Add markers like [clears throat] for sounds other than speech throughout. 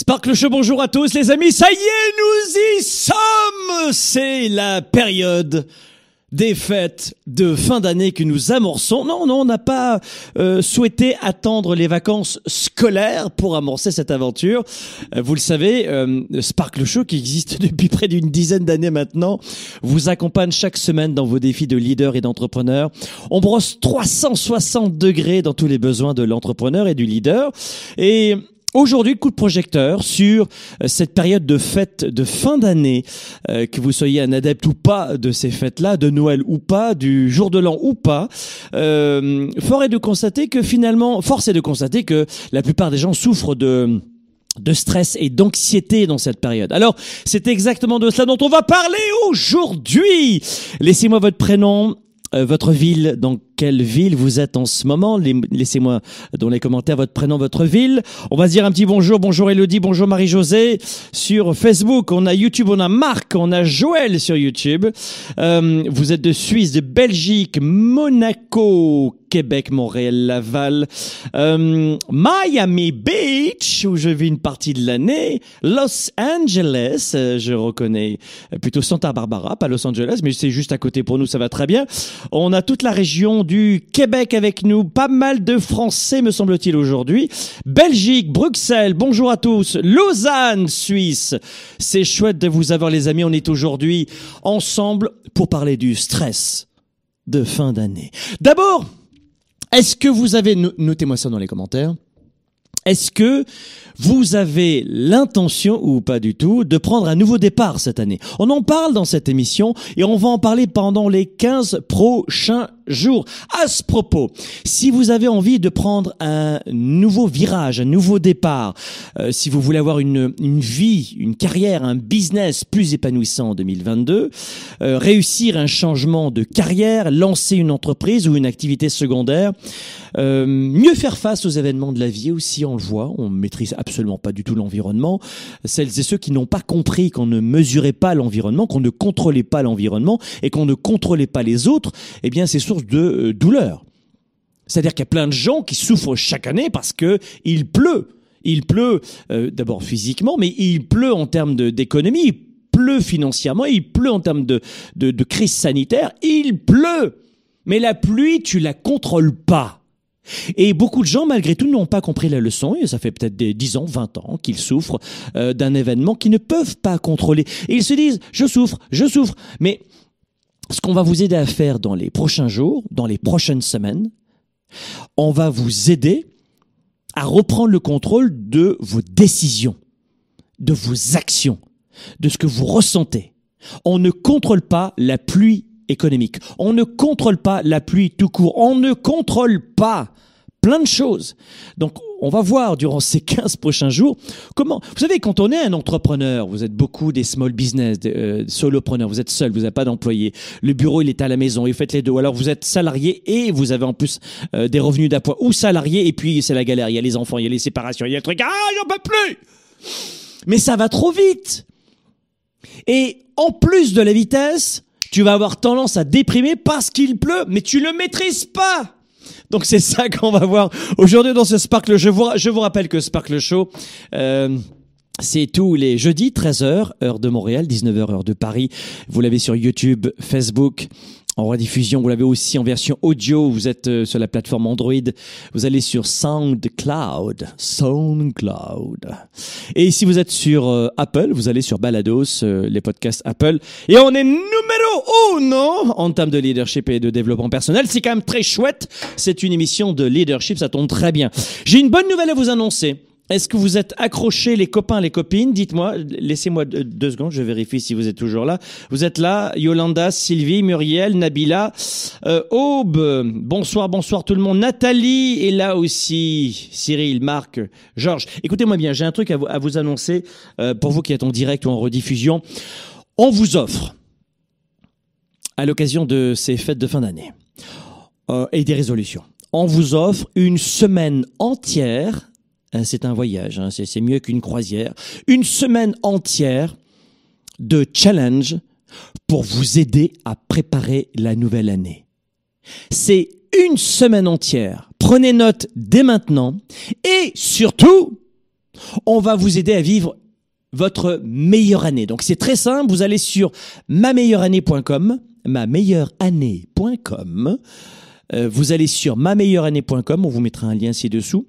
Sparkle Show, bonjour à tous les amis, ça y est, nous y sommes C'est la période des fêtes de fin d'année que nous amorçons. Non, non, on n'a pas euh, souhaité attendre les vacances scolaires pour amorcer cette aventure. Euh, vous le savez, euh, Sparkle Show, qui existe [laughs] depuis près d'une dizaine d'années maintenant, vous accompagne chaque semaine dans vos défis de leader et d'entrepreneur. On brosse 360 degrés dans tous les besoins de l'entrepreneur et du leader. Et Aujourd'hui, coup de projecteur sur euh, cette période de fête de fin d'année, euh, que vous soyez un adepte ou pas de ces fêtes-là, de Noël ou pas, du jour de l'an ou pas. Euh, fort est de constater que finalement, force est de constater que la plupart des gens souffrent de de stress et d'anxiété dans cette période. Alors, c'est exactement de cela dont on va parler aujourd'hui. Laissez-moi votre prénom, euh, votre ville, dans quelle ville vous êtes en ce moment. Laissez-moi dans les commentaires votre prénom, votre ville. On va se dire un petit bonjour. Bonjour Elodie, bonjour Marie-Josée. Sur Facebook, on a YouTube, on a Marc, on a Joël sur YouTube. Euh, vous êtes de Suisse, de Belgique, Monaco, Québec, Montréal, Laval, euh, Miami Beach, où je vis une partie de l'année, Los Angeles, euh, je reconnais plutôt Santa Barbara, pas Los Angeles, mais c'est juste à côté pour nous, ça va très bien. On a toute la région du Québec avec nous, pas mal de Français me semble-t-il aujourd'hui. Belgique, Bruxelles, bonjour à tous. Lausanne, Suisse. C'est chouette de vous avoir les amis, on est aujourd'hui ensemble pour parler du stress de fin d'année. D'abord, est-ce que vous avez, notez-moi ça dans les commentaires, est-ce que vous avez l'intention ou pas du tout de prendre un nouveau départ cette année On en parle dans cette émission et on va en parler pendant les 15 prochains jours. À ce propos, si vous avez envie de prendre un nouveau virage, un nouveau départ, euh, si vous voulez avoir une, une vie, une carrière, un business plus épanouissant en 2022, euh, réussir un changement de carrière, lancer une entreprise ou une activité secondaire, euh, mieux faire face aux événements de la vie aussi, on le voit, on maîtrise absolument pas du tout l'environnement. Celles et ceux qui n'ont pas compris qu'on ne mesurait pas l'environnement, qu'on ne contrôlait pas l'environnement et qu'on ne contrôlait pas les autres, eh bien c'est source de euh, douleur. C'est-à-dire qu'il y a plein de gens qui souffrent chaque année parce que il pleut. Il pleut euh, d'abord physiquement, mais il pleut en termes d'économie, il pleut financièrement, il pleut en termes de, de, de crise sanitaire, il pleut. Mais la pluie, tu la contrôles pas. Et beaucoup de gens, malgré tout, n'ont pas compris la leçon, et ça fait peut-être des 10 ans, 20 ans qu'ils souffrent euh, d'un événement qu'ils ne peuvent pas contrôler. Ils se disent, je souffre, je souffre. Mais ce qu'on va vous aider à faire dans les prochains jours, dans les prochaines semaines, on va vous aider à reprendre le contrôle de vos décisions, de vos actions, de ce que vous ressentez. On ne contrôle pas la pluie économique. On ne contrôle pas la pluie tout court. On ne contrôle pas plein de choses. Donc, on va voir durant ces 15 prochains jours comment. Vous savez, quand on est un entrepreneur, vous êtes beaucoup des small business, des euh, solopreneurs, vous êtes seul, vous n'avez pas d'employé. Le bureau, il est à la maison et vous faites les deux. Alors, vous êtes salarié et vous avez en plus euh, des revenus d'appoint ou salarié et puis c'est la galère. Il y a les enfants, il y a les séparations, il y a le truc. Ah, j'en peux plus! Mais ça va trop vite. Et en plus de la vitesse, tu vas avoir tendance à déprimer parce qu'il pleut, mais tu le maîtrises pas. Donc c'est ça [laughs] qu'on va voir aujourd'hui dans ce Sparkle. Je vous, je vous rappelle que Sparkle Show, euh, c'est tous les jeudis, 13h, heure de Montréal, 19h, heure de Paris. Vous l'avez sur YouTube, Facebook, en rediffusion. Vous l'avez aussi en version audio. Vous êtes euh, sur la plateforme Android. Vous allez sur SoundCloud. SoundCloud. Et si vous êtes sur euh, Apple, vous allez sur Balados, euh, les podcasts Apple. Et on est numéro uno en termes de leadership et de développement personnel. C'est quand même très chouette. C'est une émission de leadership. Ça tombe très bien. J'ai une bonne nouvelle à vous annoncer. Est-ce que vous êtes accrochés, les copains, les copines? Dites-moi, laissez-moi deux secondes, je vérifie si vous êtes toujours là. Vous êtes là, Yolanda, Sylvie, Muriel, Nabila, euh, Aube, bonsoir, bonsoir tout le monde. Nathalie est là aussi, Cyril, Marc, Georges. Écoutez-moi bien, j'ai un truc à vous, annoncer euh, pour vous qui êtes en direct ou en rediffusion. On vous offre, à l'occasion de ces fêtes de fin d'année euh, et des résolutions, on vous offre une semaine entière c'est un voyage, hein, c'est mieux qu'une croisière. Une semaine entière de challenge pour vous aider à préparer la nouvelle année. C'est une semaine entière. Prenez note dès maintenant et surtout, on va vous aider à vivre votre meilleure année. Donc c'est très simple, vous allez sur ma meilleure année.com, ma meilleure année.com euh, vous allez sur mameilleureannée.com, on vous mettra un lien ci-dessous,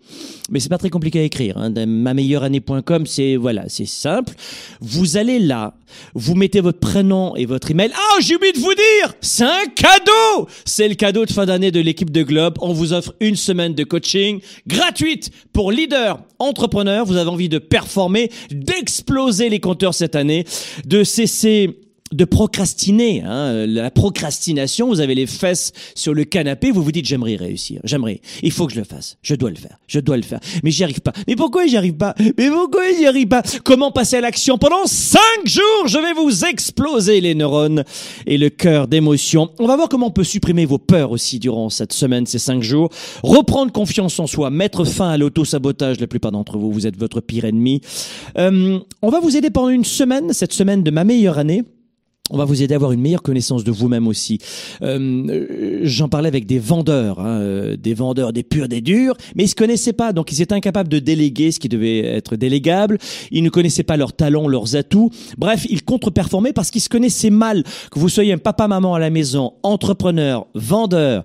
mais c'est pas très compliqué à écrire. Hein. Mameilleureannée.com, c'est voilà, c'est simple. Vous allez là, vous mettez votre prénom et votre email. Ah, j'ai oublié de vous dire, c'est un cadeau. C'est le cadeau de fin d'année de l'équipe de Globe. On vous offre une semaine de coaching gratuite pour leaders, entrepreneurs. Vous avez envie de performer, d'exploser les compteurs cette année, de cesser de procrastiner. Hein. La procrastination, vous avez les fesses sur le canapé, vous vous dites j'aimerais réussir, j'aimerais, il faut que je le fasse, je dois le faire, je dois le faire, mais j'y arrive pas. Mais pourquoi j'y arrive pas? Mais pourquoi j'y arrive pas? Comment passer à l'action? Pendant cinq jours Je vais vous exploser les neurones et le cœur d'émotion. On va voir comment on peut supprimer vos peurs aussi durant cette semaine, ces cinq jours, reprendre confiance en soi, mettre fin à l'auto-sabotage. La plupart d'entre vous, vous êtes votre pire ennemi. Euh, on va vous aider pendant une semaine, cette semaine de ma meilleure année on va vous aider à avoir une meilleure connaissance de vous-même aussi. Euh, J'en parlais avec des vendeurs, hein, euh, des vendeurs des purs, des durs, mais ils se connaissaient pas, donc ils étaient incapables de déléguer ce qui devait être délégable. Ils ne connaissaient pas leurs talents, leurs atouts. Bref, ils contre-performaient parce qu'ils se connaissaient mal. Que vous soyez un papa-maman à la maison, entrepreneur, vendeur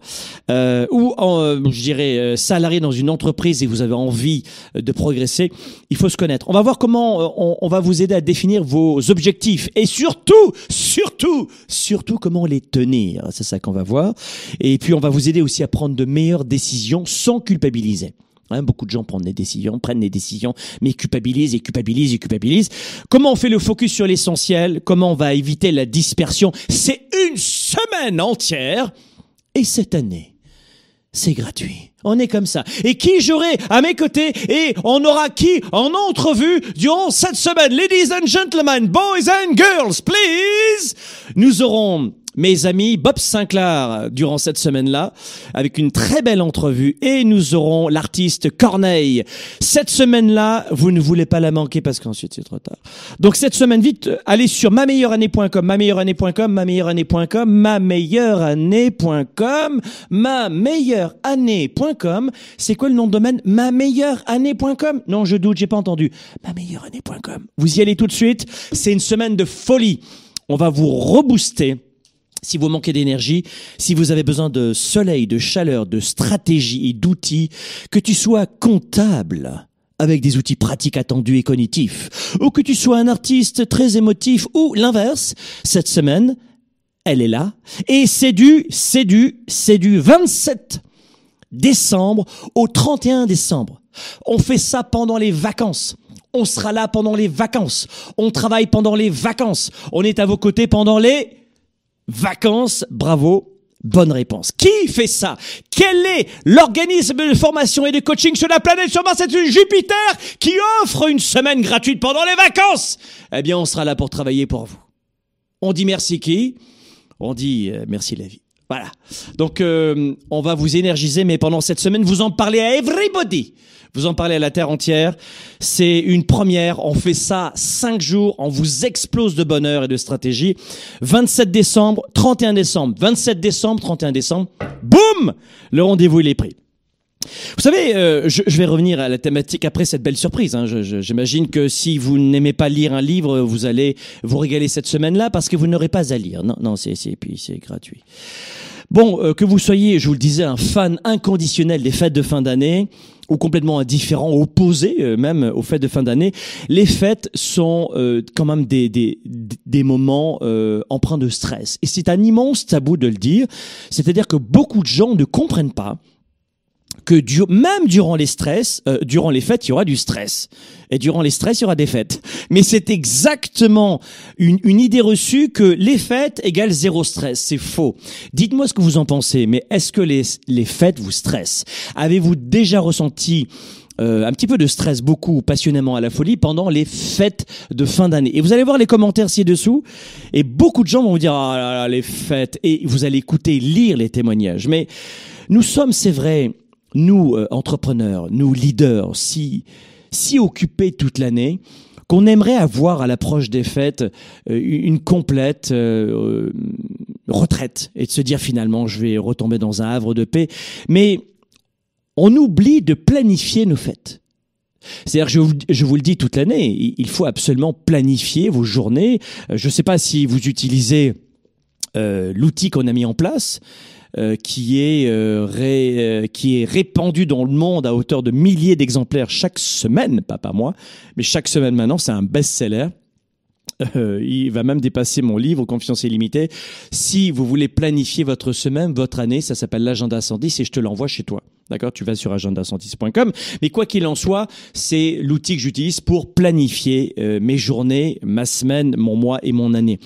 euh, ou, en, je dirais, euh, salarié dans une entreprise et vous avez envie de progresser, il faut se connaître. On va voir comment euh, on va vous aider à définir vos objectifs et surtout surtout, surtout comment les tenir. C'est ça qu'on va voir. Et puis on va vous aider aussi à prendre de meilleures décisions sans culpabiliser. Hein, beaucoup de gens prennent des décisions, prennent des décisions, mais culpabilisent et culpabilisent et culpabilisent. Comment on fait le focus sur l'essentiel? Comment on va éviter la dispersion? C'est une semaine entière. Et cette année, c'est gratuit. On est comme ça. Et qui j'aurai à mes côtés et on aura qui en entrevue durant cette semaine? Ladies and gentlemen, boys and girls, please Nous aurons mes amis Bob Sinclair durant cette semaine-là, avec une très belle entrevue, et nous aurons l'artiste Corneille. Cette semaine-là, vous ne voulez pas la manquer parce qu'ensuite c'est trop tard. Donc cette semaine, vite, allez sur mameilleureannée.com, mameilleureannée.com, mameilleureannée.com, mameilleureannée.com, mameilleureannée.com. C'est quoi le nom de domaine? mameilleureannée.com Non, je doute, j'ai pas entendu. Mameilleureannée.com. Vous y allez tout de suite. C'est une semaine de folie. On va vous rebooster si vous manquez d'énergie, si vous avez besoin de soleil, de chaleur, de stratégie et d'outils, que tu sois comptable avec des outils pratiques attendus et cognitifs, ou que tu sois un artiste très émotif, ou l'inverse, cette semaine, elle est là, et c'est du, c'est du, c'est du 27 décembre au 31 décembre. On fait ça pendant les vacances. On sera là pendant les vacances. On travaille pendant les vacances. On est à vos côtés pendant les Vacances, bravo. Bonne réponse. Qui fait ça? Quel est l'organisme de formation et de coaching sur la planète sur Mars? C'est Jupiter qui offre une semaine gratuite pendant les vacances. Eh bien, on sera là pour travailler pour vous. On dit merci qui? On dit euh, merci la vie. Voilà. Donc, euh, on va vous énergiser, mais pendant cette semaine, vous en parlez à everybody. Vous en parlez à la terre entière. C'est une première. On fait ça cinq jours. On vous explose de bonheur et de stratégie. 27 décembre, 31 décembre, 27 décembre, 31 décembre. Boum! Le rendez-vous, il est pris. Vous savez, euh, je, je, vais revenir à la thématique après cette belle surprise. Hein. J'imagine que si vous n'aimez pas lire un livre, vous allez vous régaler cette semaine-là parce que vous n'aurez pas à lire. Non, non, c'est puis c'est gratuit. Bon, euh, que vous soyez, je vous le disais, un fan inconditionnel des fêtes de fin d'année ou complètement indifférent, opposé euh, même aux fêtes de fin d'année, les fêtes sont euh, quand même des, des, des moments empreints de stress. Et c'est un immense tabou de le dire, c'est-à-dire que beaucoup de gens ne comprennent pas que même durant les stress, euh, durant les fêtes, il y aura du stress. Et durant les stress, il y aura des fêtes. Mais c'est exactement une, une, idée reçue que les fêtes égale zéro stress. C'est faux. Dites-moi ce que vous en pensez. Mais est-ce que les, les fêtes vous stressent? Avez-vous déjà ressenti euh, un petit peu de stress, beaucoup passionnément à la folie pendant les fêtes de fin d'année? Et vous allez voir les commentaires ci-dessous, et beaucoup de gens vont vous dire ah là là les fêtes, et vous allez écouter, lire les témoignages. Mais nous sommes, c'est vrai, nous, euh, entrepreneurs, nous, leaders, si, si occupés toute l'année, qu'on aimerait avoir à l'approche des fêtes euh, une complète euh, retraite et de se dire finalement je vais retomber dans un havre de paix. Mais on oublie de planifier nos fêtes. C'est-à-dire, je, je vous le dis toute l'année, il faut absolument planifier vos journées. Je ne sais pas si vous utilisez l'outil qu'on a mis en place. Euh, qui est euh, euh, qui est répandu dans le monde à hauteur de milliers d'exemplaires chaque semaine, pas par mois, mais chaque semaine maintenant, c'est un best-seller. il va même dépasser mon livre Confiance illimitée. Si vous voulez planifier votre semaine, votre année, ça s'appelle l'agenda 110 et je te l'envoie chez toi. D'accord? Tu vas sur agenda110.com. Mais quoi qu'il en soit, c'est l'outil que j'utilise pour planifier mes journées, ma semaine, mon mois et mon année.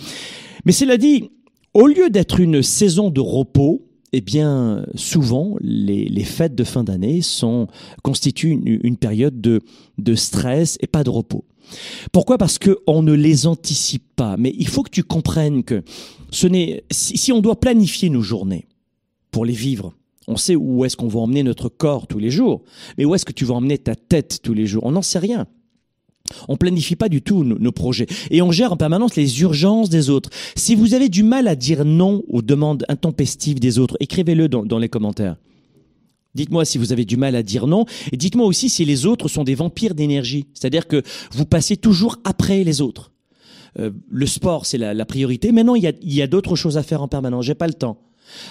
Mais cela dit, au lieu d'être une saison de repos, eh bien, souvent, les, les, fêtes de fin d'année sont constituent une, une, période de, de stress et pas de repos. Pourquoi? Parce que on ne les anticipe pas. Mais il faut que tu comprennes que ce n'est si, si on doit planifier nos journées pour les vivre, on sait où est-ce qu'on va emmener notre corps tous les jours, mais où est-ce que tu vas emmener ta tête tous les jours? On n'en sait rien. On planifie pas du tout nos, projets et on gère en permanence les urgences des autres. Si vous avez du mal à dire non aux demandes intempestives des autres, écrivez-le dans, les commentaires. Dites-moi si vous avez du mal à dire non et dites-moi aussi si les autres sont des vampires d'énergie, c'est-à-dire que vous passez toujours après les autres. Euh, le sport, c'est la, priorité. Maintenant, il y a, y a d'autres choses à faire en permanence. J'ai pas le temps.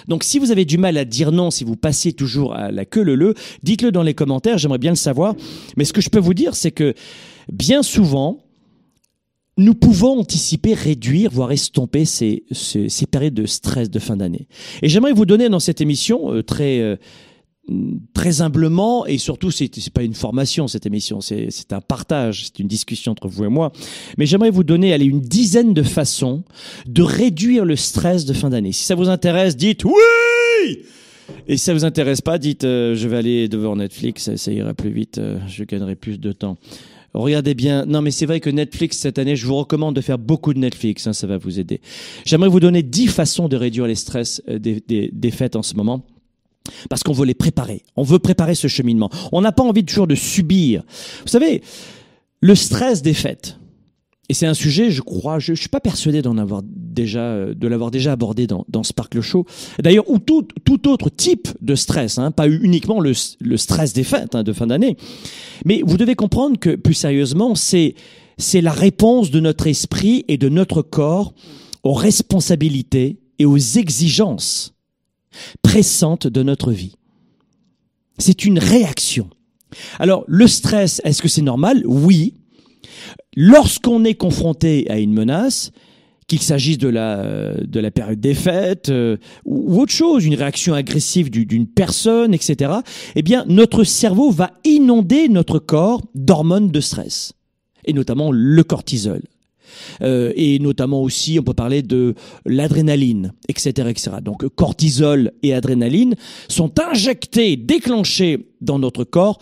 Donc si vous avez du mal à dire non, si vous passez toujours à la queue le le, dites-le dans les commentaires, j'aimerais bien le savoir. Mais ce que je peux vous dire, c'est que bien souvent, nous pouvons anticiper, réduire, voire estomper ces, ces, périodes de stress de fin d'année. Et j'aimerais vous donner dans cette émission euh, très euh, très humblement et surtout c'est pas une formation cette émission c'est un partage c'est une discussion entre vous et moi mais j'aimerais vous donner allez une dizaine de façons de réduire le stress de fin d'année. Si ça vous intéresse dites oui! Et si ça vous intéresse pas dites euh, je vais aller devant Netflix ça ira plus vite je gagnerai plus de temps Regardez bien. Non, mais c'est vrai que Netflix, cette année, je vous recommande de faire beaucoup de Netflix. Hein, ça va vous aider. J'aimerais vous donner dix façons de réduire les stress euh, des, des, des fêtes en ce moment. Parce qu'on veut les préparer. On veut préparer ce cheminement. On n'a pas envie toujours de subir. Vous savez, le stress des fêtes, et c'est un sujet, je crois, je, je suis pas persuadé d'en avoir déjà, euh, de l'avoir déjà abordé dans, dans Sparkle Show. D'ailleurs, ou tout, tout autre type de stress, hein, pas uniquement le, le stress des fêtes hein, de fin d'année. Mais vous devez comprendre que, plus sérieusement, c'est, c'est la réponse de notre esprit et de notre corps aux responsabilités et aux exigences pressantes de notre vie. C'est une réaction. Alors, le stress, est-ce que c'est normal? Oui, lorsqu'on est confronté à une menace, qu'il s'agisse de la, de la période des fêtes euh, ou autre chose, une réaction agressive d'une personne, etc., eh bien, notre cerveau va inonder notre corps d'hormones de stress, et notamment le cortisol. Euh, et notamment aussi, on peut parler de l'adrénaline, etc., etc. Donc, cortisol et adrénaline sont injectés, déclenchés dans notre corps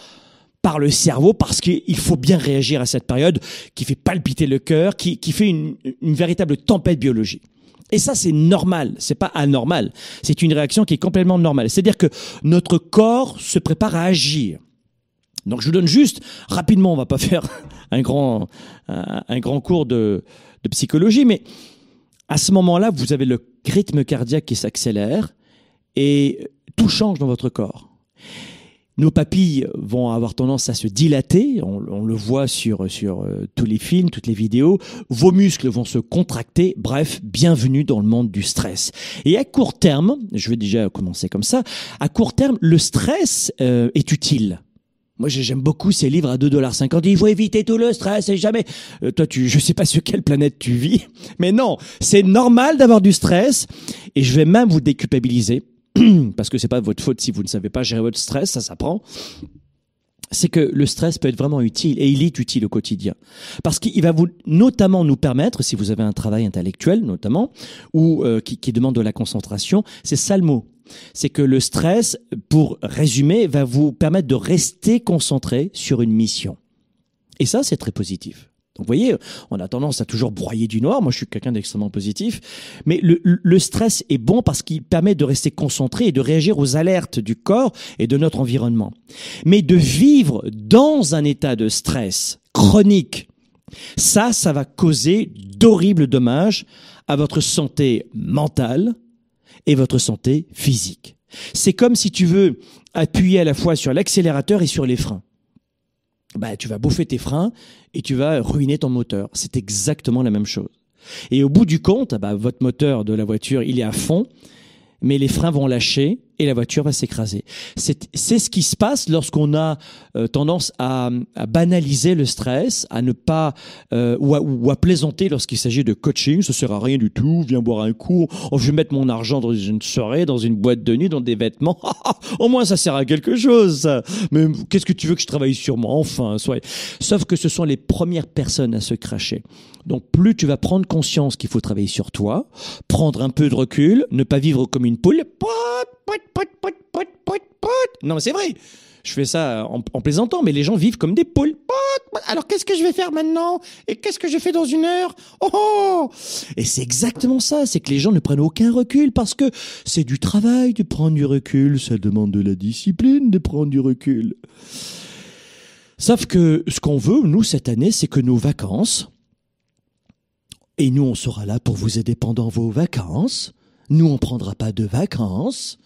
par le cerveau parce qu'il faut bien réagir à cette période qui fait palpiter le cœur, qui, fait une, véritable tempête biologique. Et ça, c'est normal, c'est pas anormal. C'est une réaction qui est complètement normale. C'est-à-dire que notre corps se prépare à agir. Donc, je vous donne juste rapidement, on va pas [laughs] faire un grand, un, grand cours de psychologie, mais à ce moment-là, vous avez le rythme cardiaque qui s'accélère et tout change dans votre corps. Nos papilles vont avoir tendance à se dilater, on, le voit sur, sur euh, tous les films, toutes les vidéos, vos muscles vont se contracter, bref, bienvenue dans le monde du stress. Et à court terme, je vais déjà commencer comme ça, à court terme, le stress euh, est utile. Moi, j'aime beaucoup ces livres à 2,50$. Il faut éviter tout le stress et jamais. Euh, toi, tu, je sais pas sur quelle planète tu vis, mais non, c'est normal d'avoir du stress. Et je vais même vous déculpabiliser [clears throat] parce que c'est pas votre faute si vous ne savez pas gérer votre stress, ça s'apprend. C'est que le stress peut être vraiment utile et il est utile au quotidien parce qu'il va vous notamment nous permettre, si vous avez un travail intellectuel notamment ou euh, qui, qui demande de la concentration, c'est ça le mot c'est que le stress, pour résumer, va vous permettre de rester concentré sur une mission. Et ça, c'est très positif. Vous voyez, on a tendance à toujours broyer du noir. Moi, je suis quelqu'un d'extrêmement positif. Mais le, le, stress est bon parce qu'il permet de rester concentré et de réagir aux alertes du corps et de notre environnement. Mais de vivre dans un état de stress chronique, ça, ça va causer d'horribles dommages à votre santé mentale et votre santé physique. C'est comme si tu veux appuyer à la fois sur l'accélérateur et sur les freins bah, tu vas bouffer tes freins et tu vas ruiner ton moteur. C'est exactement la même chose. Et au bout du compte, bah, votre moteur de la voiture, il est à fond, mais les freins vont lâcher et la voiture va s'écraser. C'est ce qui se passe lorsqu'on a euh, tendance à, à, banaliser le stress, à ne pas euh, ou, à, ou, à, plaisanter lorsqu'il s'agit de coaching. Ça sert à rien du tout. Viens boire un coup. Oh, je vais mettre mon argent dans une soirée, dans une boîte de nuit, dans des vêtements. [laughs] Au moins, ça sert à quelque chose. Mais qu'est-ce que tu veux que je travaille sur moi? Enfin, soit. Sauf que ce sont les premières personnes à se cracher. Donc, plus tu vas prendre conscience qu'il faut travailler sur toi, prendre un peu de recul, ne pas vivre comme une poule. Non, mais c'est vrai. Je fais ça en, plaisantant, mais les gens vivent comme des poules. Alors qu'est-ce que je vais faire maintenant? Et qu'est-ce que je fais dans une heure? Oh, oh Et c'est exactement ça, c'est que les gens ne prennent aucun recul parce que c'est du travail de prendre du recul, ça demande de la discipline de prendre du recul. Sauf que ce qu'on veut, nous, cette année, c'est que nos vacances, et nous, on sera là pour vous aider pendant vos vacances, nous, on prendra pas de vacances,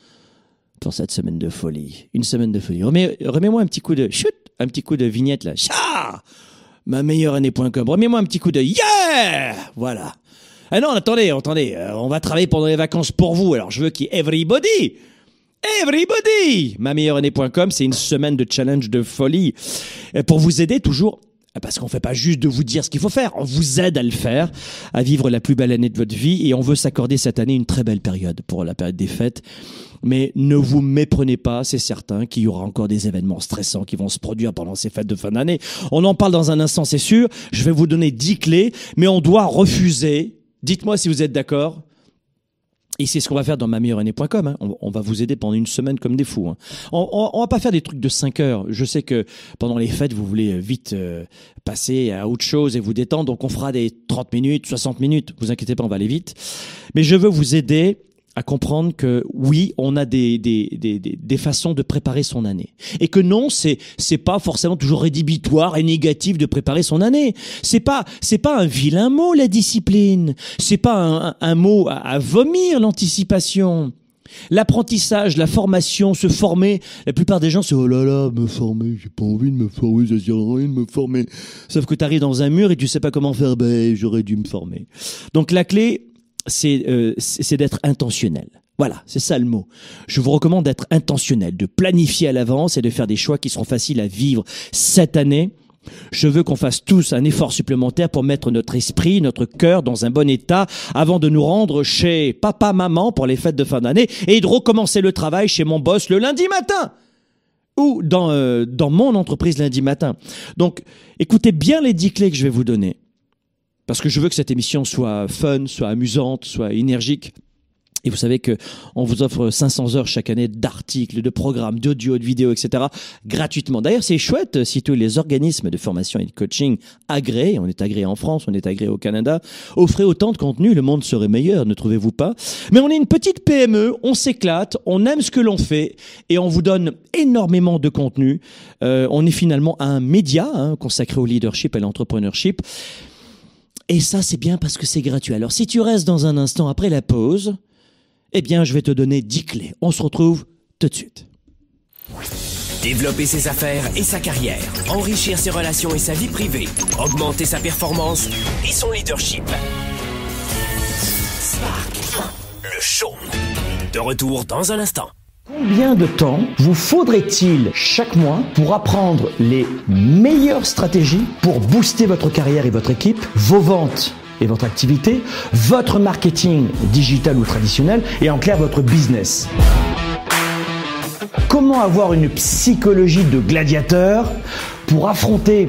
pour cette semaine de folie. Une semaine de folie. Remets, moi un petit coup de chut, un petit coup de vignette là. Cha Ma meilleure année.com. Remets-moi un petit coup de yeah Voilà. Ah non, attendez, attendez. Euh, on va travailler pendant les vacances pour vous. Alors je veux qu'il everybody Everybody Ma meilleure année.com, c'est une semaine de challenge de folie pour vous aider toujours parce qu'on fait pas juste de vous dire ce qu'il faut faire, on vous aide à le faire, à vivre la plus belle année de votre vie et on veut s'accorder cette année une très belle période pour la période des fêtes. Mais ne vous méprenez pas, c'est certain qu'il y aura encore des événements stressants qui vont se produire pendant ces fêtes de fin d'année. On en parle dans un instant, c'est sûr. Je vais vous donner dix clés, mais on doit refuser. Dites-moi si vous êtes d'accord et c'est ce qu'on va faire dans ma meilleure année.com. Hein. On, va vous aider pendant une semaine comme des fous. Hein. On, on, va pas faire des trucs de 5 heures. Je sais que pendant les fêtes, vous voulez vite euh, passer à autre chose et vous détendre. Donc on fera des 30 minutes, 60 minutes. Vous inquiétez pas, on va aller vite. Mais je veux vous aider à comprendre que oui, on a des, des, des, des, façons de préparer son année. Et que non, c'est, c'est pas forcément toujours rédhibitoire et négatif de préparer son année. C'est pas, c'est pas un vilain mot, la discipline. C'est pas un, un, mot à, vomir, l'anticipation. L'apprentissage, la formation, se former. La plupart des gens, c'est oh là là, me former, j'ai pas envie de me former, ça sert à de me former. Sauf que tu arrives dans un mur et tu sais pas comment faire, ben j'aurais dû me former. Donc la clé, euh, c'est d'être intentionnel. Voilà, c'est ça le mot. Je vous recommande d'être intentionnel, de planifier à l'avance et de faire des choix qui seront faciles à vivre cette année. Je veux qu'on fasse tous un effort supplémentaire pour mettre notre esprit, notre cœur dans un bon état avant de nous rendre chez papa, maman pour les fêtes de fin d'année et de recommencer le travail chez mon boss le lundi matin ou dans, euh, dans mon entreprise lundi matin. Donc, écoutez bien les dix clés que je vais vous donner parce que je veux que cette émission soit fun, soit amusante, soit énergique. Et vous savez que on vous offre 500 heures chaque année d'articles, de programmes, d'audio, de vidéos, etc. gratuitement. D'ailleurs, c'est chouette si tous les organismes de formation et de coaching agréés, on est agréé en France, on est agréé au Canada, offraient autant de contenu, le monde serait meilleur, ne trouvez-vous pas? Mais on est une petite PME, on s'éclate, on aime ce que l'on fait et on vous donne énormément de contenu. Euh, on est finalement un média hein, consacré au leadership et à l'entrepreneurship. Et ça, c'est bien parce que c'est gratuit. Alors, si tu restes dans un instant après la pause, eh bien, je vais te donner 10 clés. On se retrouve tout de suite. Développer ses affaires et sa carrière, enrichir ses relations et sa vie privée, augmenter sa performance et son leadership. Spark, le show. De retour dans un instant. Combien de temps vous faudrait-il chaque mois pour apprendre les meilleures stratégies pour booster votre carrière et votre équipe, vos ventes et votre activité, votre marketing digital ou traditionnel et en clair votre business? Comment avoir une psychologie de gladiateur pour affronter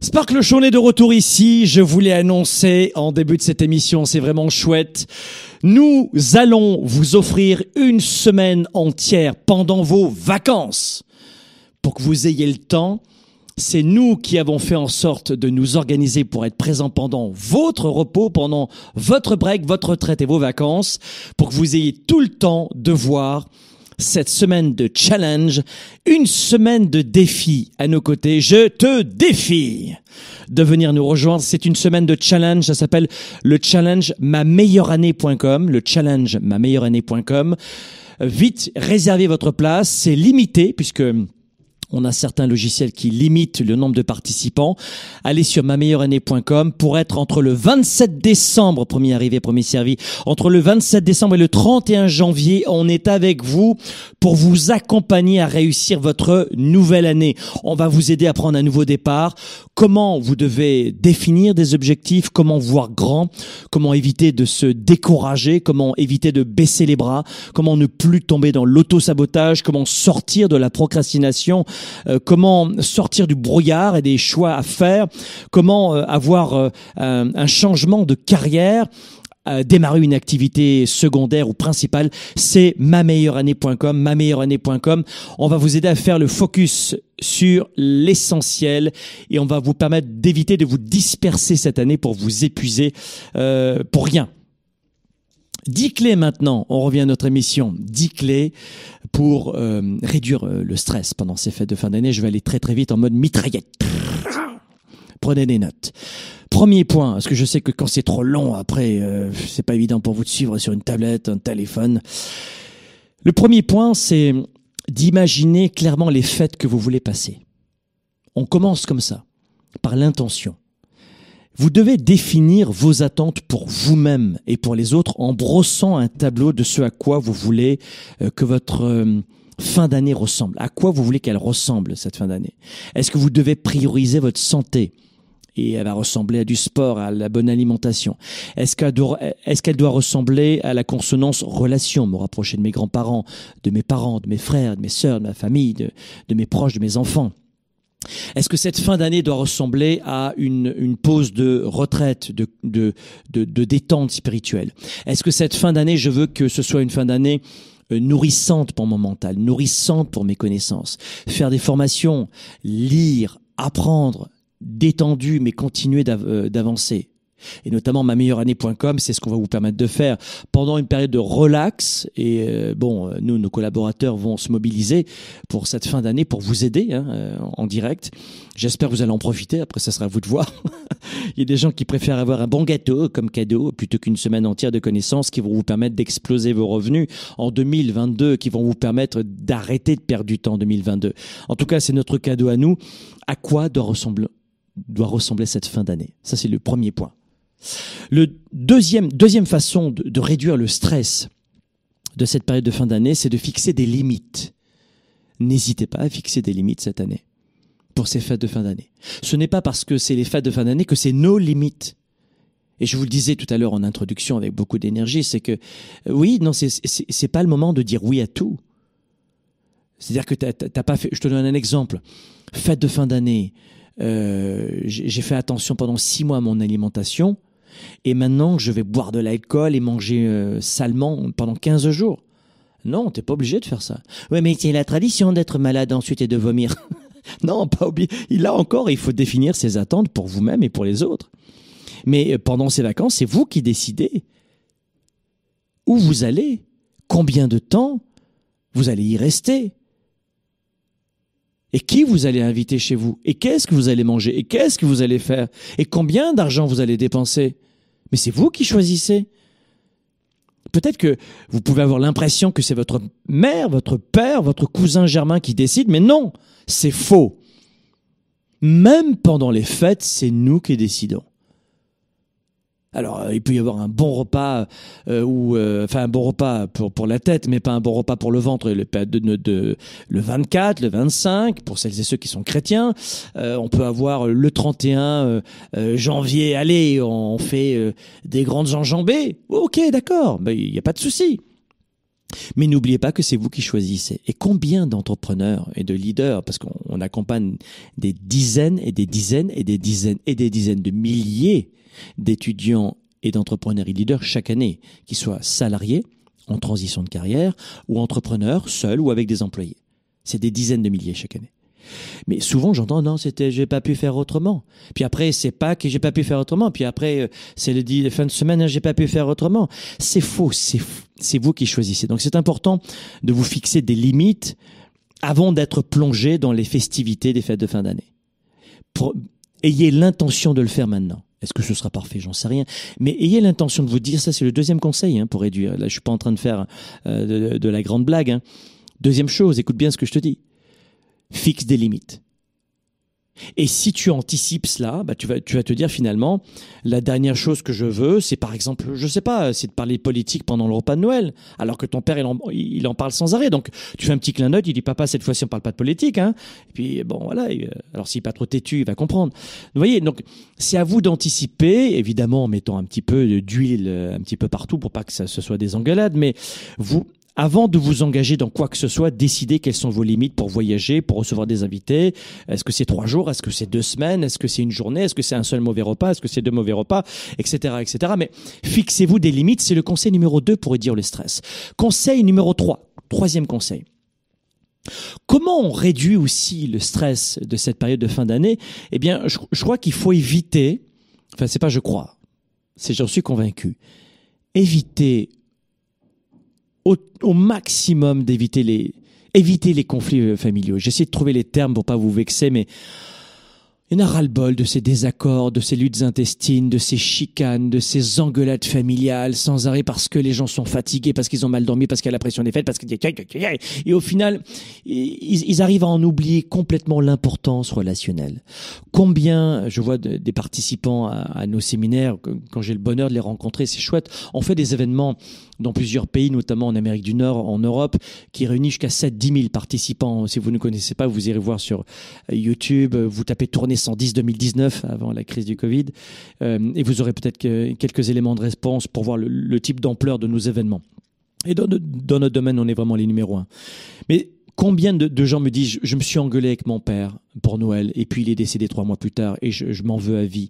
Spark le de retour ici. Je voulais annoncer en début de cette émission, c'est vraiment chouette. Nous allons vous offrir une semaine entière pendant vos vacances pour que vous ayez le temps c'est nous qui avons fait en sorte de nous organiser pour être présents pendant votre repos, pendant votre break, votre retraite et vos vacances, pour que vous ayez tout le temps de voir cette semaine de challenge, une semaine de défi à nos côtés. Je te défie de venir nous rejoindre. C'est une semaine de challenge. Ça s'appelle le challenge ma meilleure année.com, le challenge ma meilleure année.com. Vite, réservez votre place. C'est limité puisque On a certains logiciels qui limitent le nombre de participants. Allez sur mameilleureannée.com pour être entre le 27 décembre, premier arrivé, premier servi, entre le 27 décembre et le 31 janvier, on est avec vous pour vous accompagner à réussir votre nouvelle année. On va vous aider à prendre un nouveau départ, comment vous devez définir des objectifs, comment voir grand, comment éviter de se décourager, comment éviter de baisser les bras, comment ne plus tomber dans l'auto-sabotage, comment sortir de la procrastination, comment sortir du brouillard et des choix à faire, comment euh, avoir euh, un, changement de carrière, démarrer une activité secondaire ou principale, c'est ma-meilleure-année.com, ma-meilleure-année.com. On va vous aider à faire le focus sur l'essentiel et on va vous permettre d'éviter de vous disperser cette année pour vous épuiser pour rien. 10 clés maintenant, on revient à notre émission, 10 clés pour euh, réduire euh, le stress pendant ces fêtes de fin d'année. Je vais aller très très vite en mode mitraillette. Prenez des notes. Premier point, parce que je sais que quand c'est trop long, après, euh, c'est pas évident pour vous de suivre sur une tablette, un téléphone. Le premier point, c'est d'imaginer clairement les fêtes que vous voulez passer. On commence comme ça, par l'intention. Vous devez définir vos attentes pour vous-même et pour les autres en brossant un tableau de ce à quoi vous voulez euh, que votre euh, fin d'année ressemble. À quoi vous voulez qu'elle ressemble cette fin d'année? Est-ce que vous devez prioriser votre santé? Et elle va ressembler à du sport, à la bonne alimentation. Est-ce qu'elle doit, ressembler à la consonance relation, me rapprocher de mes grands-parents, de mes parents, de mes frères, de mes sœurs, de ma famille, de mes proches, de mes enfants est-ce que cette fin d'année doit ressembler à une, une pause de retraite, de, de, de, de détente spirituelle? Est-ce que cette fin d'année, je veux que ce soit une fin d'année euh, nourrissante pour mon mental, nourrissante pour mes connaissances? Faire des formations, lire, apprendre, détendu, mais continuer euh, d'avancer? Et notamment ma meilleure année.com, c'est ce qu'on va vous permettre de faire pendant une période de relax. Et euh, bon, nous, nos collaborateurs vont se mobiliser pour cette fin d'année pour vous aider hein, euh, en direct. J'espère que vous allez en profiter. Après, ça sera à vous de voir. [laughs] Il y a des gens qui préfèrent avoir un bon gâteau comme cadeau plutôt qu'une semaine entière de connaissances qui vont vous permettre d'exploser vos revenus en 2022, qui vont vous permettre d'arrêter de perdre du temps en 2022. En tout cas, c'est notre cadeau à nous. À quoi doit ressembler, doit ressembler cette fin d'année? Ça, c'est le premier point. Le deuxième, deuxième façon de, réduire le stress de cette période de fin d'année, c'est de fixer des limites. N'hésitez pas à fixer des limites cette année pour ces fêtes de fin d'année. Ce n'est pas parce que c'est les fêtes de fin d'année que c'est nos limites. Et je vous le disais tout à l'heure en introduction avec beaucoup d'énergie, c'est que euh, oui, non, c'est pas le moment de dire oui à tout. C'est-à-dire que t'as pas fait. Je te donne un exemple. Fête de fin d'année. Euh, j'ai fait attention pendant six mois à mon alimentation et maintenant je vais boire de l'alcool et manger euh, salement pendant 15 jours. Non, t'es pas obligé de faire ça. Ouais, mais c'est la tradition d'être malade ensuite et de vomir. [laughs] non, pas oublié. Là encore, il faut définir ses attentes pour vous-même et pour les autres. Mais euh, pendant ces vacances, c'est vous qui décidez où vous allez, combien de temps vous allez y rester. Et qui vous allez inviter chez vous? Et qu'est-ce que vous allez manger? Et qu'est-ce que vous allez faire? Et combien d'argent vous allez dépenser? Mais c'est vous qui choisissez. Peut-être que vous pouvez avoir l'impression que c'est votre mère, votre père, votre cousin germain qui décide, mais non, c'est faux. Même pendant les fêtes, c'est nous qui décidons. Alors, euh, il peut y avoir un bon repas, euh, ou euh, enfin un bon repas pour pour la tête, mais pas un bon repas pour le ventre. Le, de, de, le 24, le 25, pour celles et ceux qui sont chrétiens. on peut avoir le 31 janvier. Allez, on fait des grandes enjambées. Ok, d'accord, ben, il n'y a pas de souci. Mais n'oubliez pas que c'est vous qui choisissez. Et combien d'entrepreneurs et de leaders, parce qu'on accompagne des dizaines et des dizaines et des dizaines et des dizaines de milliers d'étudiants et d'entrepreneurs et leaders chaque année, qu'ils soient salariés, en transition de carrière, ou entrepreneurs, seuls ou avec des employés. C'est des dizaines de milliers chaque année. Mais souvent j'entends non c'était j'ai pas pu faire autrement. Puis après c'est pas que j'ai pas pu faire autrement. Puis après euh, c'est le fin de semaine j'ai pas pu faire autrement. C'est faux, c'est c'est vous qui choisissez. Donc c'est important de vous fixer des limites avant d'être plongé dans les festivités des fêtes de fin d'année. Ayez l'intention de le faire maintenant. Est-ce que ce sera parfait? J'en sais rien. Mais ayez l'intention de vous dire, ça c'est le deuxième conseil hein, pour réduire. Là, je suis pas en train de faire euh, de, la grande blague. Hein. Deuxième chose, écoute bien ce que je te dis. fixe des limites. Et si tu anticipes cela, bah tu, vas, tu vas te dire finalement, la dernière chose que je veux, c'est par exemple, je sais pas, c'est de parler politique pendant le repas de Noël, alors que ton père, il en, il en parle sans arrêt. Donc tu fais un petit clin d'œil, il dit, papa, cette fois-ci, on parle pas de politique. Hein. Et puis bon, voilà, alors s'il n'est pas trop têtu, il va comprendre. Vous voyez, donc c'est à vous d'anticiper, évidemment en mettant un petit peu d'huile un petit peu partout pour pas que ça, ce soit des engueulades, mais vous, avant de vous engager dans quoi que ce soit, décidez quelles sont vos limites pour voyager, pour recevoir des invités. Est-ce que c'est trois jours? Est-ce que c'est deux semaines? Est-ce que c'est une journée? Est-ce que c'est un seul mauvais repas? Est-ce que c'est deux mauvais repas? Etc. etc. Mais fixez-vous des limites. C'est le conseil numéro 2 pour réduire le stress. Conseil numéro 3. Troisième conseil. Comment on réduit aussi le stress de cette période de fin d'année? Eh bien, je, je crois qu'il faut éviter, enfin c'est pas je crois, c'est j'en suis convaincu, éviter au, maximum d'éviter les, éviter les conflits euh, familiaux. J'essaie de trouver les termes pour pas vous vexer, mais il y en a ras-le-bol de ces désaccords, de ces luttes intestines, de ces chicanes, de ces engueulades familiales sans arrêt parce que les gens sont fatigués, parce qu'ils ont mal dormi, parce qu'il y a la pression des fêtes, parce que... Et au final, ils, arrivent à en oublier complètement l'importance relationnelle. Combien, je vois des participants à, nos séminaires, quand j'ai le bonheur de les rencontrer, c'est chouette, on fait des événements dans plusieurs pays, notamment en Amérique du Nord, en Europe, qui réunit jusqu'à 7-10 000 participants. Si vous ne connaissez pas, vous irez voir sur YouTube, vous tapez tournée 110 2019 avant la crise du Covid, euh, et vous aurez peut-être quelques éléments de réponse pour voir le, type d'ampleur de nos événements. Et dans, notre domaine, on est vraiment les numéros un. Mais combien de, gens me disent je, me suis engueulé avec mon père pour Noël et puis il est décédé trois mois plus tard et je m'en veux à vie.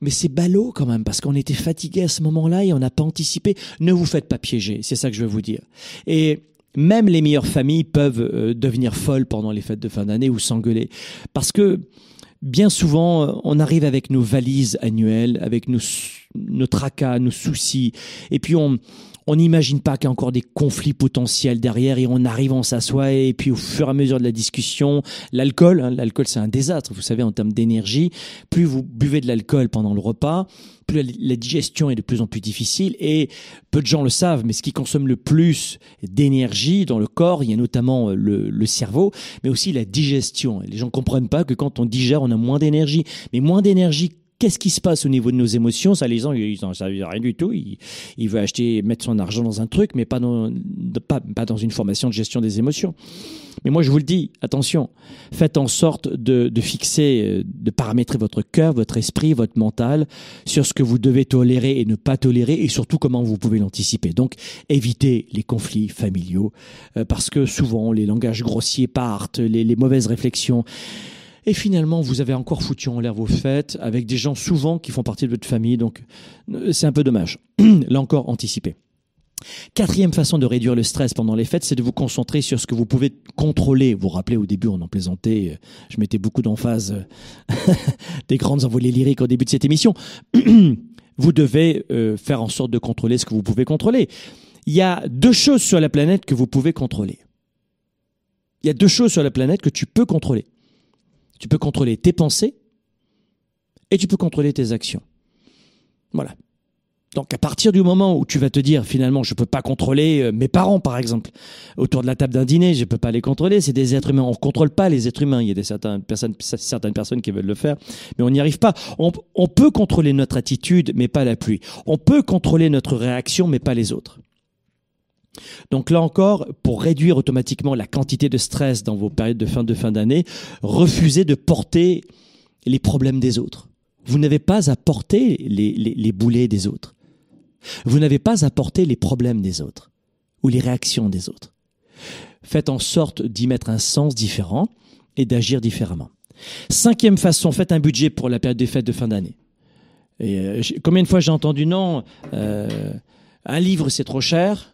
Mais c'est ballot quand même parce qu'on était fatigué à ce moment-là et on n'a pas anticipé. Ne vous faites pas piéger, c'est ça que je veux vous dire. Et même les meilleures familles peuvent euh, devenir folles pendant les fêtes de fin d'année ou s'engueuler parce que bien souvent, euh, on arrive avec nos valises annuelles, avec nos, nos tracas, nos soucis, et puis on, on n'imagine pas qu'il y a encore des conflits potentiels derrière et on arrive, on s'assoit et puis au fur et à mesure de la discussion, l'alcool, hein, l'alcool c'est un désastre, vous savez, en termes d'énergie, plus vous buvez de l'alcool pendant le repas, plus la, digestion est de plus en plus difficile et peu de gens le savent, mais ce qui consomme le plus d'énergie dans le corps, il y a notamment euh, le, cerveau, mais aussi la digestion. les gens comprennent pas que quand on digère, on a moins d'énergie, mais moins d'énergie qu'est-ce qui se passe au niveau de nos émotions? Ça, les gens, ils n'en savent rien du tout. Il, il, veut acheter, mettre son argent dans un truc, mais pas dans, pas, pas dans une formation de gestion des émotions. Mais moi, je vous le dis, attention, faites en sorte de, de fixer, euh, de paramétrer votre cœur, votre esprit, votre mental sur ce que vous devez tolérer et ne pas tolérer, et surtout comment vous pouvez l'anticiper. Donc, évitez les conflits familiaux, euh, parce que souvent, les langages grossiers partent, les, les mauvaises réflexions. Et finalement, vous avez encore foutu en l'air vos fêtes avec des gens souvent qui font partie de votre famille. Donc, euh, c'est un peu dommage. [clears throat] Là encore, anticiper. Quatrième façon de réduire le stress pendant les fêtes, c'est de vous concentrer sur ce que vous pouvez contrôler. Vous vous rappelez, au début, on en plaisantait, euh, je mettais beaucoup d'emphase euh, [laughs] des grandes envolées lyriques au début de cette émission. [clears throat] vous devez faire en sorte de contrôler ce que vous pouvez contrôler. Il y a deux choses sur la planète que vous pouvez contrôler. Il y a deux choses sur la planète que tu peux contrôler. Tu peux contrôler tes pensées et tu peux contrôler tes actions. Voilà. Donc à partir du moment où tu vas te dire finalement je peux pas contrôler euh, mes parents par exemple autour de la table d'un dîner je peux pas les contrôler c'est des êtres humains. On contrôle pas les êtres humains. Il y a des certaines personnes certaines personnes qui veulent le faire mais on n'y arrive pas. On, on peut contrôler notre attitude mais pas la pluie. On peut contrôler notre réaction mais pas les autres donc là encore, pour réduire automatiquement la quantité de stress dans vos périodes de fin de fin d'année, refusez de porter les problèmes des autres. Vous n'avez pas à porter les, boulets des autres. Vous n'avez pas à porter les problèmes des autres ou les réactions des autres. Faites en sorte d'y mettre un sens différent et d'agir différemment. Cinquième façon, faites un budget pour la période des fêtes de fin d'année. Euh, combien de fois j'ai entendu non, euh, un livre c'est trop cher,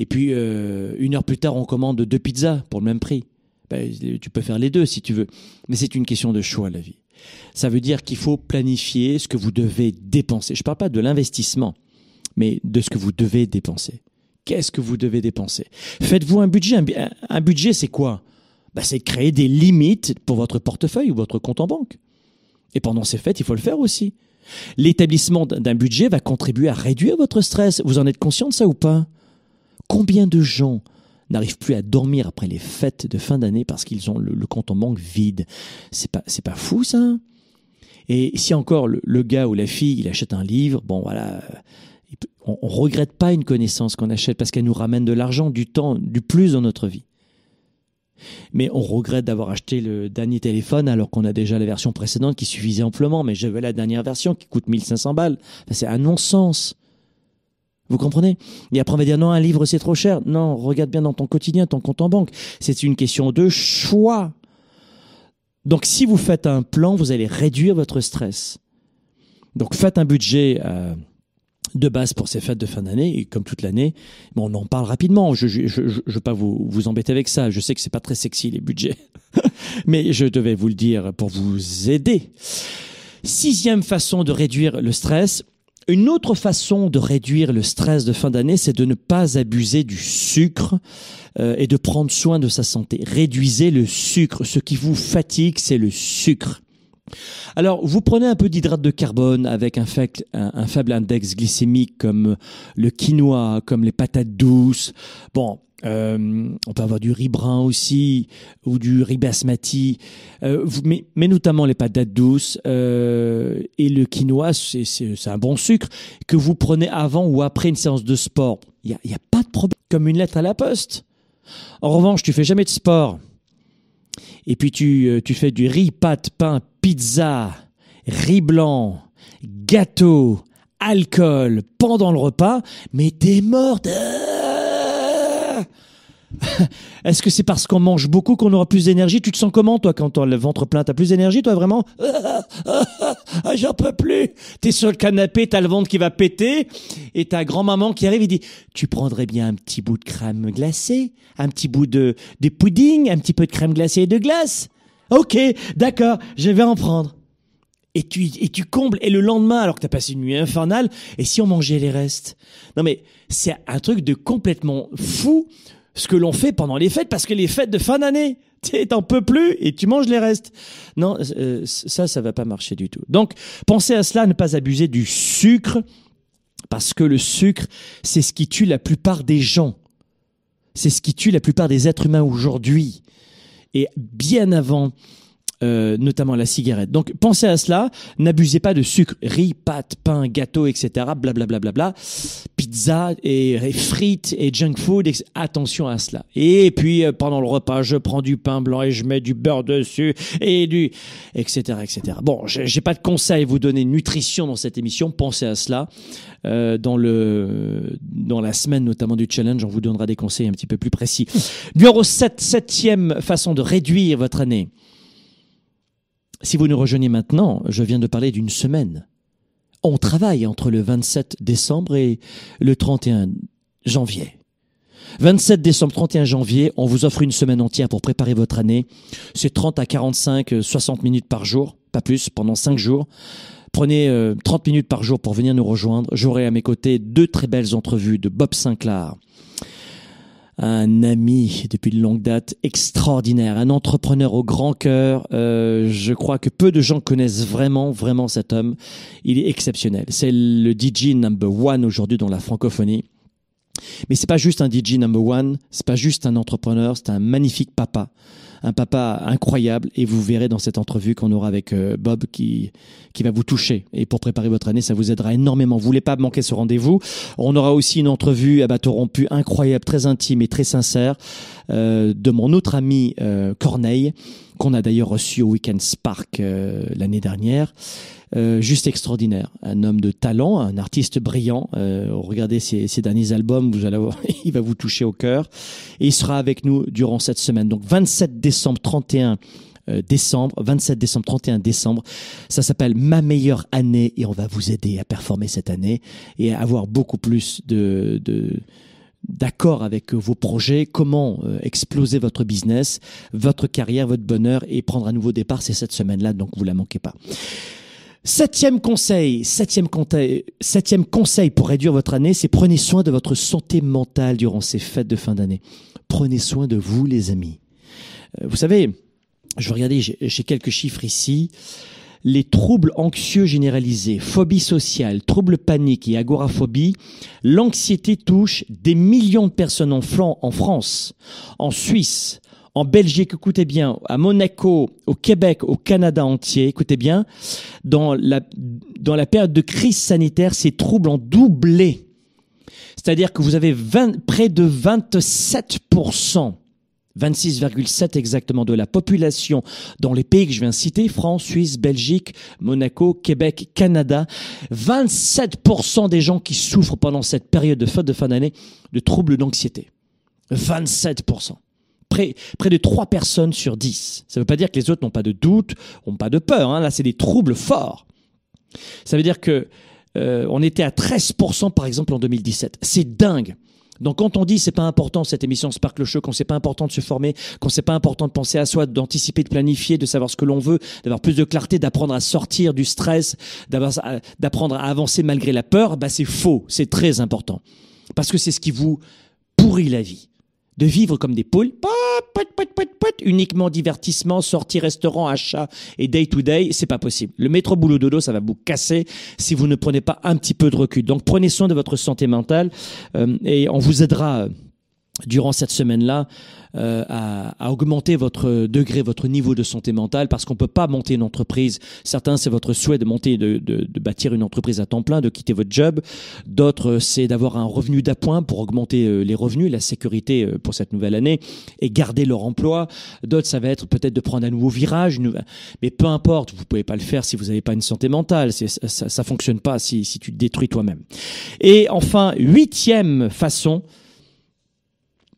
et puis, euh, une heure plus tard, on commande deux pizzas pour le même prix. Ben, tu peux faire les deux si tu veux. Mais c'est une question de choix, la vie. Ça veut dire qu'il faut planifier ce que vous devez dépenser. Je ne parle pas de l'investissement, mais de ce que vous devez dépenser. Qu'est-ce que vous devez dépenser? Faites-vous un budget. Un, budget, c'est quoi? Ben, C'est créer des limites pour votre portefeuille ou votre compte en banque. Et pendant ces fêtes, il faut le faire aussi. L'établissement d'un budget va contribuer à réduire votre stress. Vous en êtes conscient de ça ou pas? Combien de gens n'arrivent plus à dormir après les fêtes de fin d'année parce qu'ils ont le, compte en banque vide? C'est pas, c'est pas fou ça? Et si encore le, gars ou la fille, il achète un livre, bon voilà, on, regrette pas une connaissance qu'on achète parce qu'elle nous ramène de l'argent, du temps, du plus dans notre vie. Mais on regrette d'avoir acheté le dernier téléphone alors qu'on a déjà la version précédente qui suffisait amplement. Mais j'avais la dernière version qui coûte 1500 balles. c'est un non-sens. Vous comprenez? Et après on va dire non, un livre c'est trop cher. Non, regarde bien dans ton quotidien, ton compte en banque. C'est une question de choix. Donc si vous faites un plan, vous allez réduire votre stress. Donc faites un budget. Euh, de base pour ces fêtes de fin d'année et comme toute l'année, on en parle rapidement. Je je veux pas vous, vous embêter avec ça. Je sais que c'est pas très sexy les budgets, [laughs] mais je devais vous le dire pour vous aider. Sixième façon de réduire le stress. Une autre façon de réduire le stress de fin d'année, c'est de ne pas abuser du sucre euh, et de prendre soin de sa santé. Réduisez le sucre. Ce qui vous fatigue, c'est le sucre. Alors, vous prenez un peu d'hydrate de carbone avec un, faible, index glycémique comme le quinoa, comme les patates douces. Bon, euh, on peut avoir du riz brun aussi ou du riz basmati, euh, mais, notamment les patates douces euh, et le quinoa, c'est un bon sucre que vous prenez avant ou après une séance de sport. Il n'y a, a pas de problème, comme une lettre à la poste. En revanche, tu fais jamais de sport et puis tu, tu fais du riz, pâte, pain, pizza, riz blanc, gâteau, alcool pendant le repas, mais t'es morte. [laughs] Est-ce que c'est parce qu'on mange beaucoup qu'on aura plus d'énergie? Tu te sens comment, toi, quand t'as le ventre plein? T'as plus d'énergie, toi, vraiment? [laughs] Ah, J'en peux plus! T'es sur le canapé, t'as le ventre qui va péter, et ta grand-maman qui arrive et dit « Tu prendrais bien un petit bout de crème glacée Un petit bout de, pudding Un petit peu de crème glacée et de glace ?» Ok, d'accord, je vais en prendre. Et tu, et tu combles, et le lendemain, alors que tu as passé une nuit infernale, et si on mangeait les restes? Non mais, c'est un truc de complètement fou, ce que l'on fait pendant les fêtes, parce que les fêtes de fin d'année, [laughs] t'en peux plus, et tu manges les restes. Non, euh, ça, ça va pas marcher du tout. Donc, pensez à cela, ne pas abuser du sucre, parce que le sucre, c'est ce qui tue la plupart des gens. C'est ce qui tue la plupart des êtres humains aujourd'hui et bien avant euh, notamment la cigarette. Donc pensez à cela, n'abusez pas de sucre, riz, pâtes, pain, gâteau, etc. Blablabla, bla, bla, bla, pizza et, frites et junk food. Attention à cela. Et puis euh, pendant le repas, je prends du pain blanc et je mets du beurre dessus et du etc. etc. Bon, j'ai pas de conseils à vous donner nutrition dans cette émission. Pensez à cela. Euh, dans le dans la semaine notamment du challenge, on vous donnera des conseils un petit peu plus précis. Numéro 7, septième façon de réduire votre année si vous nous rejoignez maintenant, je viens de parler d'une semaine. On travaille entre le 27 décembre et le 31 janvier. 27 décembre, 31 janvier, on vous offre une semaine entière pour préparer votre année. C'est 30 à 45, 60 minutes par jour, pas plus, pendant 5 jours. Prenez 30 euh, minutes par jour pour venir nous rejoindre. J'aurai à mes côtés deux très belles entrevues de Bob Sinclair, un ami depuis de longue date extraordinaire, un entrepreneur au grand cœur. Euh, je crois que peu de gens connaissent vraiment, vraiment cet homme. Il est exceptionnel. C'est le DJ number one aujourd'hui dans la francophonie. Mais c'est pas juste un DJ number one, c'est pas juste un entrepreneur, c'est un magnifique papa un papa incroyable et vous verrez dans cette entrevue qu'on aura avec euh, Bob qui, qui va vous toucher. Et pour préparer votre année, ça vous aidera énormément. Vous voulez pas manquer ce rendez-vous. On aura aussi une entrevue à bateau rompu incroyable, très intime et très sincère de mon autre ami euh, Corneille qu'on a d'ailleurs reçu au Weekend Spark l'année dernière. Euh, juste extraordinaire. Un homme de talent, un artiste brillant. Euh, regardez ses, ses, derniers albums, vous allez [laughs] il va vous toucher au cœur. Et il sera avec nous durant cette semaine. Donc 27 décembre, 31 euh, décembre, 27 décembre, 31 décembre. Ça s'appelle Ma meilleure année et on va vous aider à performer cette année et à avoir beaucoup plus de, de d'accord avec vos projets, comment euh, exploser votre business, votre carrière, votre bonheur et prendre un nouveau départ. C'est cette semaine-là, donc vous la manquez pas. Septième conseil, septième conseil, septième conseil pour réduire votre année, c'est prenez soin de votre santé mentale durant ces fêtes de fin d'année. Prenez soin de vous, les amis. Euh, vous savez, je regarder, j'ai quelques chiffres ici. Les troubles anxieux généralisés, phobie sociale, troubles paniques et agoraphobie, l'anxiété touche des millions de personnes en, en France, en Suisse, en Belgique, écoutez bien, à Monaco, au Québec, au Canada entier, écoutez bien, dans la, dans la période de crise sanitaire, ces troubles ont doublé. C'est-à-dire que vous avez 20, près de 27%, 26,7 exactement de la population dans les pays que je viens de citer, France, Suisse, Belgique, Monaco, Québec, Canada, 27% des gens qui souffrent pendant cette période de fête de fin d'année de troubles d'anxiété. 27% près, près de 3 personnes sur 10. Ça ne veut pas dire que les autres n'ont pas de doute, n'ont pas de peur. Hein. Là, c'est des troubles forts. Ça veut dire que euh, on était à 13% par exemple en 2017. C'est dingue. Donc quand on dit c'est pas important cette émission Sparkle Show, qu'on c'est pas important de se former, qu'on c'est pas important de penser à soi, d'anticiper, de planifier, de savoir ce que l'on veut, d'avoir plus de clarté, d'apprendre à sortir du stress, d'apprendre à avancer malgré la peur, bah c'est faux, c'est très important. Parce que c'est ce qui vous pourrit la vie de vivre comme des poules, uniquement divertissement, sortie, restaurant, achat et day to day, c'est pas possible. Le métro boulot dodo, ça va vous casser si vous ne prenez pas un petit peu de recul. Donc prenez soin de votre santé mentale euh, et on vous aidera durant cette semaine-là euh, à, à, augmenter votre degré, votre niveau de santé mentale, parce qu'on peut pas monter une entreprise. Certains, c'est votre souhait de monter, de, de, de, bâtir une entreprise à temps plein, de quitter votre job. D'autres, c'est d'avoir un revenu d'appoint pour augmenter euh, les revenus, la sécurité euh, pour cette nouvelle année et garder leur emploi. D'autres, ça va être peut-être de prendre un nouveau virage. Mais peu importe, vous pouvez pas le faire si vous n'avez pas une santé mentale. Ça, ça fonctionne pas si, si tu te détruis toi-même. Et enfin, huitième façon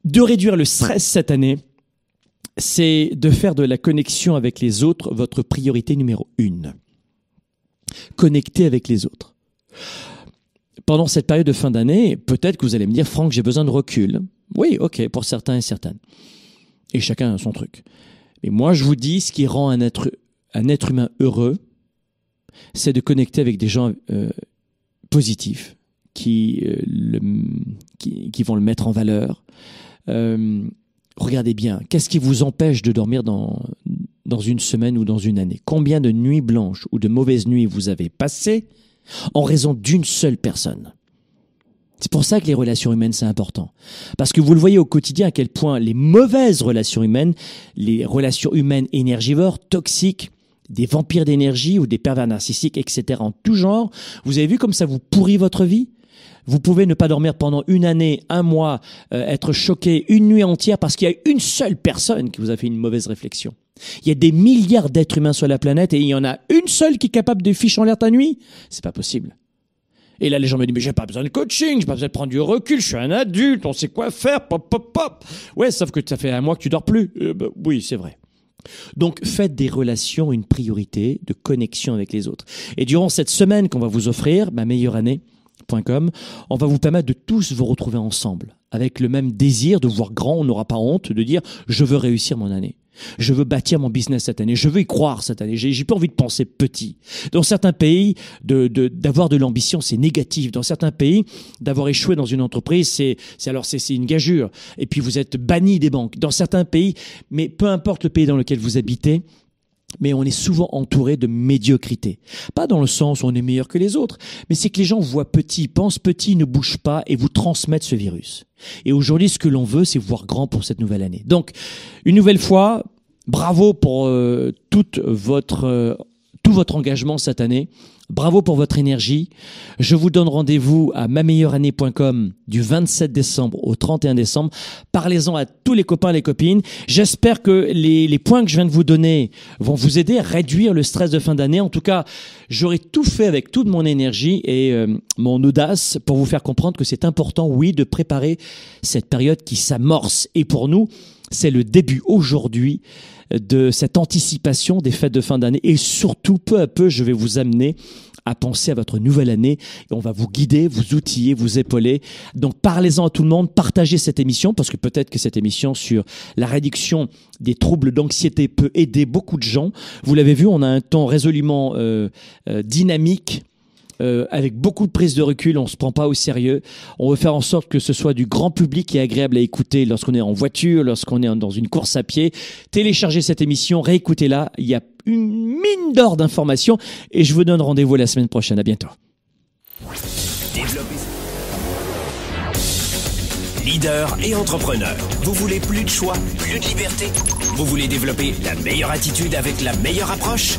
de réduire le stress cette année, c'est de faire de la connexion avec les autres votre priorité numéro une. Connecter avec les autres. Pendant cette période de fin d'année, peut-être que vous allez me dire, Franck, j'ai besoin de recul. Oui, ok, pour certains et certaines. Et chacun a son truc. Mais moi, je vous dis, ce qui rend un être, un être humain heureux, c'est de connecter avec des gens euh, positifs, euh, qui, qui, vont le mettre en valeur, euh, regardez bien, qu'est-ce qui vous empêche de dormir dans, dans une semaine ou dans une année? Combien de nuits blanches ou de mauvaises nuits vous avez passées en raison d'une seule personne? C'est pour ça que les relations humaines, c'est important. Parce que vous le voyez au quotidien à quel point les mauvaises relations humaines, les relations humaines énergivores, toxiques, des vampires d'énergie ou des pervers narcissiques, etc., en tout genre, vous avez vu comme ça vous pourrit votre vie? Vous pouvez ne pas dormir pendant une année, un mois, euh, être choqué une nuit entière parce qu'il y a une seule personne qui vous a fait une mauvaise réflexion. Il y a des milliards d'êtres humains sur la planète et il y en a une seule qui est capable de ficher en l'air ta nuit. C'est pas possible. Et là, les gens me disent, mais j'ai pas besoin de coaching, j'ai pas besoin de prendre du recul, je suis un adulte, on sait quoi faire, pop, pop, pop. Ouais, sauf que ça fait un mois que tu dors plus. Euh, bah, oui, c'est vrai. Donc faites des relations une priorité de connexion avec les autres. Et durant cette semaine qu'on va vous offrir, ma meilleure année, on va vous permettre de tous vous retrouver ensemble, avec le même désir de voir grand, on n'aura pas honte de dire je veux réussir mon année. Je veux bâtir mon business cette année. Je veux y croire cette année. J'ai pas envie de penser petit. Dans certains pays, d'avoir de, de l'ambition, c'est négatif. Dans certains pays, d'avoir échoué dans une entreprise, c'est alors c'est une gageure. Et puis vous êtes banni des banques. Dans certains pays, mais peu importe le pays dans lequel vous habitez, mais on est souvent entouré de médiocrité. Pas dans le sens où on est meilleur que les autres, mais c'est que les gens voient petit, pensent petit, ne bougent pas et vous transmettent ce virus. Et aujourd'hui, ce que l'on veut, c'est voir grand pour cette nouvelle année. Donc, une nouvelle fois, bravo pour euh, toute votre, euh, tout votre engagement cette année. Bravo pour votre énergie. Je vous donne rendez-vous à mameilleurannée.com du 27 décembre au 31 décembre. Parlez-en à tous les copains et les copines. J'espère que les, les, points que je viens de vous donner vont vous aider à réduire le stress de fin d'année. En tout cas, j'aurai tout fait avec toute mon énergie et euh, mon audace pour vous faire comprendre que c'est important, oui, de préparer cette période qui s'amorce. Et pour nous, c'est le début aujourd'hui de cette anticipation des fêtes de fin d'année et surtout peu à peu je vais vous amener à penser à votre nouvelle année et on va vous guider, vous outiller, vous épauler. Donc parlez-en à tout le monde, partagez cette émission parce que peut-être que cette émission sur la réduction des troubles d'anxiété peut aider beaucoup de gens. Vous l'avez vu, on a un temps résolument euh, euh, dynamique euh, avec beaucoup de prise de recul. On se prend pas au sérieux. On veut faire en sorte que ce soit du grand public et agréable à écouter lorsqu'on est en voiture, lorsqu'on est dans une course à pied. Téléchargez cette émission, réécoutez-la. Il y a une mine d'or d'informations et je vous donne rendez-vous la semaine prochaine. À bientôt. Leader et entrepreneur. Vous voulez plus de choix, plus de liberté? Vous voulez développer la meilleure attitude avec la meilleure approche?